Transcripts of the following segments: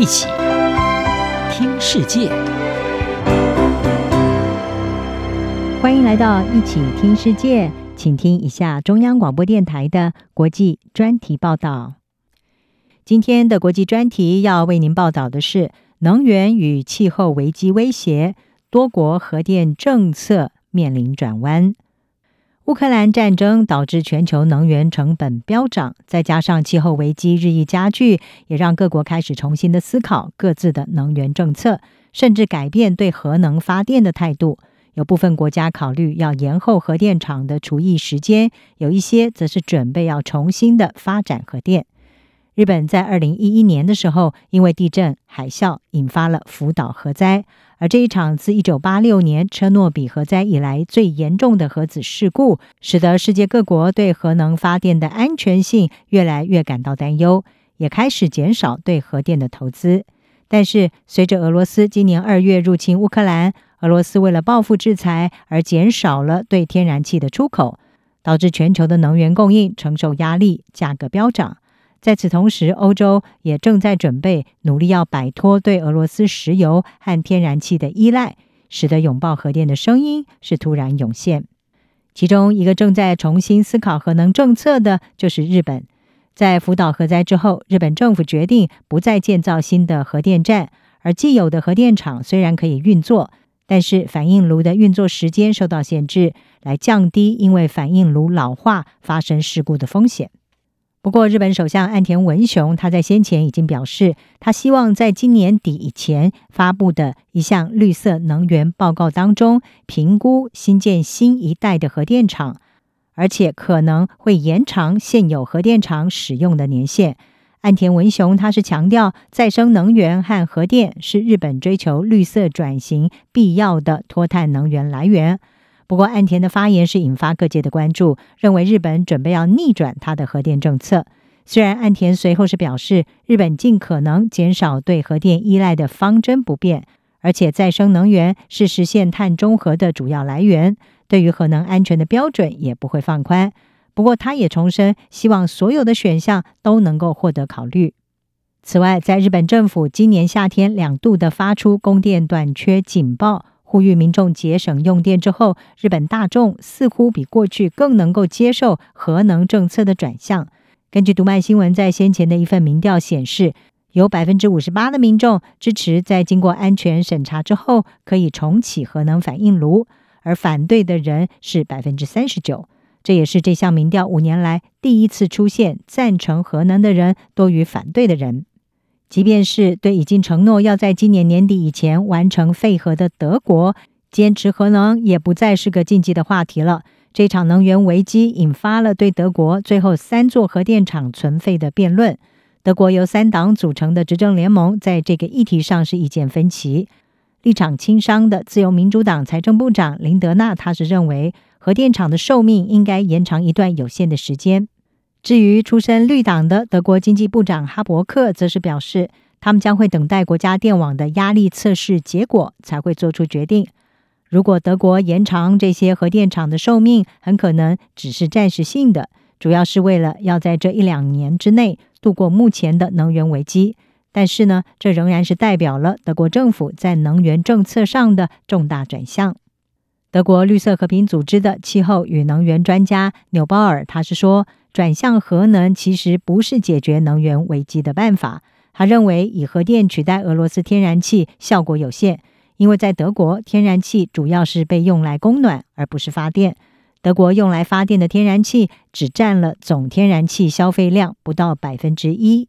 一起听世界，欢迎来到一起听世界，请听一下中央广播电台的国际专题报道。今天的国际专题要为您报道的是能源与气候危机威胁，多国核电政策面临转弯。乌克兰战争导致全球能源成本飙涨，再加上气候危机日益加剧，也让各国开始重新的思考各自的能源政策，甚至改变对核能发电的态度。有部分国家考虑要延后核电厂的除役时间，有一些则是准备要重新的发展核电。日本在二零一一年的时候，因为地震、海啸引发了福岛核灾。而这一场自一九八六年车诺比核灾以来最严重的核子事故，使得世界各国对核能发电的安全性越来越感到担忧，也开始减少对核电的投资。但是，随着俄罗斯今年二月入侵乌克兰，俄罗斯为了报复制裁而减少了对天然气的出口，导致全球的能源供应承受压力，价格飙涨。在此同时，欧洲也正在准备努力要摆脱对俄罗斯石油和天然气的依赖，使得拥抱核电的声音是突然涌现。其中一个正在重新思考核能政策的就是日本。在福岛核灾之后，日本政府决定不再建造新的核电站，而既有的核电厂虽然可以运作，但是反应炉的运作时间受到限制，来降低因为反应炉老化发生事故的风险。不过，日本首相岸田文雄他在先前已经表示，他希望在今年底以前发布的一项绿色能源报告当中，评估新建新一代的核电厂，而且可能会延长现有核电厂使用的年限。岸田文雄他是强调，再生能源和核电是日本追求绿色转型必要的脱碳能源来源。不过，岸田的发言是引发各界的关注，认为日本准备要逆转他的核电政策。虽然岸田随后是表示，日本尽可能减少对核电依赖的方针不变，而且再生能源是实现碳中和的主要来源，对于核能安全的标准也不会放宽。不过，他也重申，希望所有的选项都能够获得考虑。此外，在日本政府今年夏天两度的发出供电短缺警报。呼吁民众节省用电之后，日本大众似乎比过去更能够接受核能政策的转向。根据读卖新闻在先前的一份民调显示，有百分之五十八的民众支持在经过安全审查之后可以重启核能反应炉，而反对的人是百分之三十九。这也是这项民调五年来第一次出现赞成核能的人多于反对的人。即便是对已经承诺要在今年年底以前完成废核的德国，坚持核能也不再是个禁忌的话题了。这场能源危机引发了对德国最后三座核电厂存废的辩论。德国由三党组成的执政联盟在这个议题上是意见分歧。立场亲商的自由民主党财政部长林德纳，他是认为核电厂的寿命应该延长一段有限的时间。至于出身绿党的德国经济部长哈伯克，则是表示，他们将会等待国家电网的压力测试结果才会做出决定。如果德国延长这些核电厂的寿命，很可能只是暂时性的，主要是为了要在这一两年之内度过目前的能源危机。但是呢，这仍然是代表了德国政府在能源政策上的重大转向。德国绿色和平组织的气候与能源专家纽鲍尔，他是说，转向核能其实不是解决能源危机的办法。他认为以核电取代俄罗斯天然气效果有限，因为在德国，天然气主要是被用来供暖，而不是发电。德国用来发电的天然气只占了总天然气消费量不到百分之一。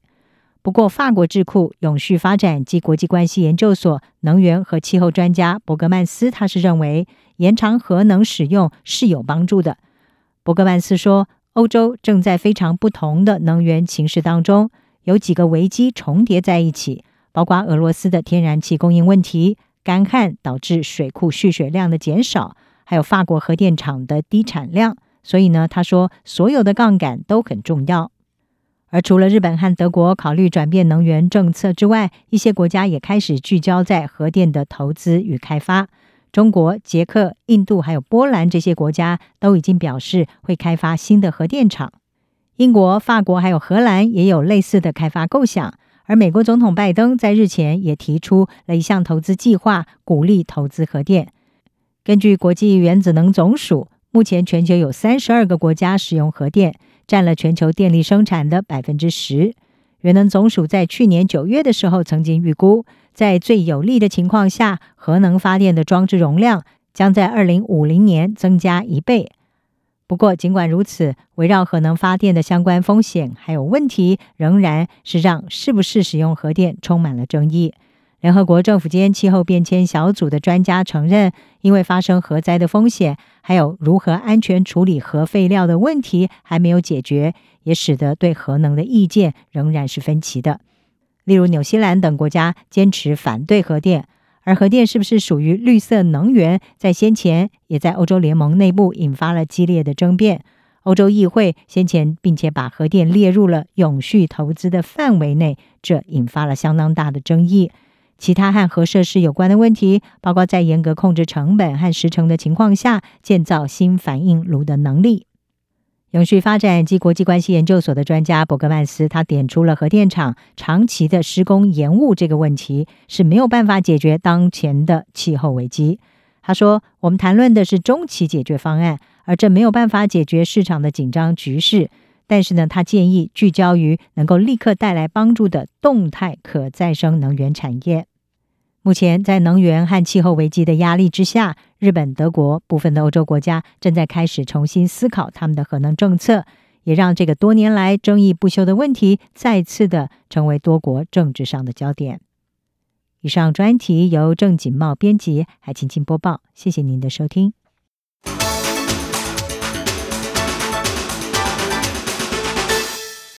不过，法国智库永续发展及国际关系研究所能源和气候专家伯格曼斯，他是认为延长核能使用是有帮助的。伯格曼斯说。欧洲正在非常不同的能源情势当中，有几个危机重叠在一起，包括俄罗斯的天然气供应问题、干旱导致水库蓄水量的减少，还有法国核电厂的低产量。所以呢，他说所有的杠杆都很重要。而除了日本和德国考虑转变能源政策之外，一些国家也开始聚焦在核电的投资与开发。中国、捷克、印度还有波兰这些国家都已经表示会开发新的核电厂。英国、法国还有荷兰也有类似的开发构想，而美国总统拜登在日前也提出了一项投资计划，鼓励投资核电。根据国际原子能总署，目前全球有三十二个国家使用核电，占了全球电力生产的百分之十。原能总署在去年九月的时候曾经预估，在最有利的情况下，核能发电的装置容量将在二零五零年增加一倍。不过，尽管如此，围绕核能发电的相关风险还有问题，仍然是让是不是使用核电充满了争议。联合国政府间气候变迁小组的专家承认，因为发生核灾的风险，还有如何安全处理核废料的问题还没有解决，也使得对核能的意见仍然是分歧的。例如，纽西兰等国家坚持反对核电。而核电是不是属于绿色能源，在先前也在欧洲联盟内部引发了激烈的争辩。欧洲议会先前并且把核电列入了永续投资的范围内，这引发了相当大的争议。其他和核设施有关的问题，包括在严格控制成本和时程的情况下，建造新反应炉的能力。永续发展及国际关系研究所的专家伯格曼斯，他点出了核电厂长期的施工延误这个问题是没有办法解决当前的气候危机。他说：“我们谈论的是中期解决方案，而这没有办法解决市场的紧张局势。但是呢，他建议聚焦于能够立刻带来帮助的动态可再生能源产业。”目前，在能源和气候危机的压力之下，日本、德国部分的欧洲国家正在开始重新思考他们的核能政策，也让这个多年来争议不休的问题再次的成为多国政治上的焦点。以上专题由郑锦茂编辑，海青青播报，谢谢您的收听。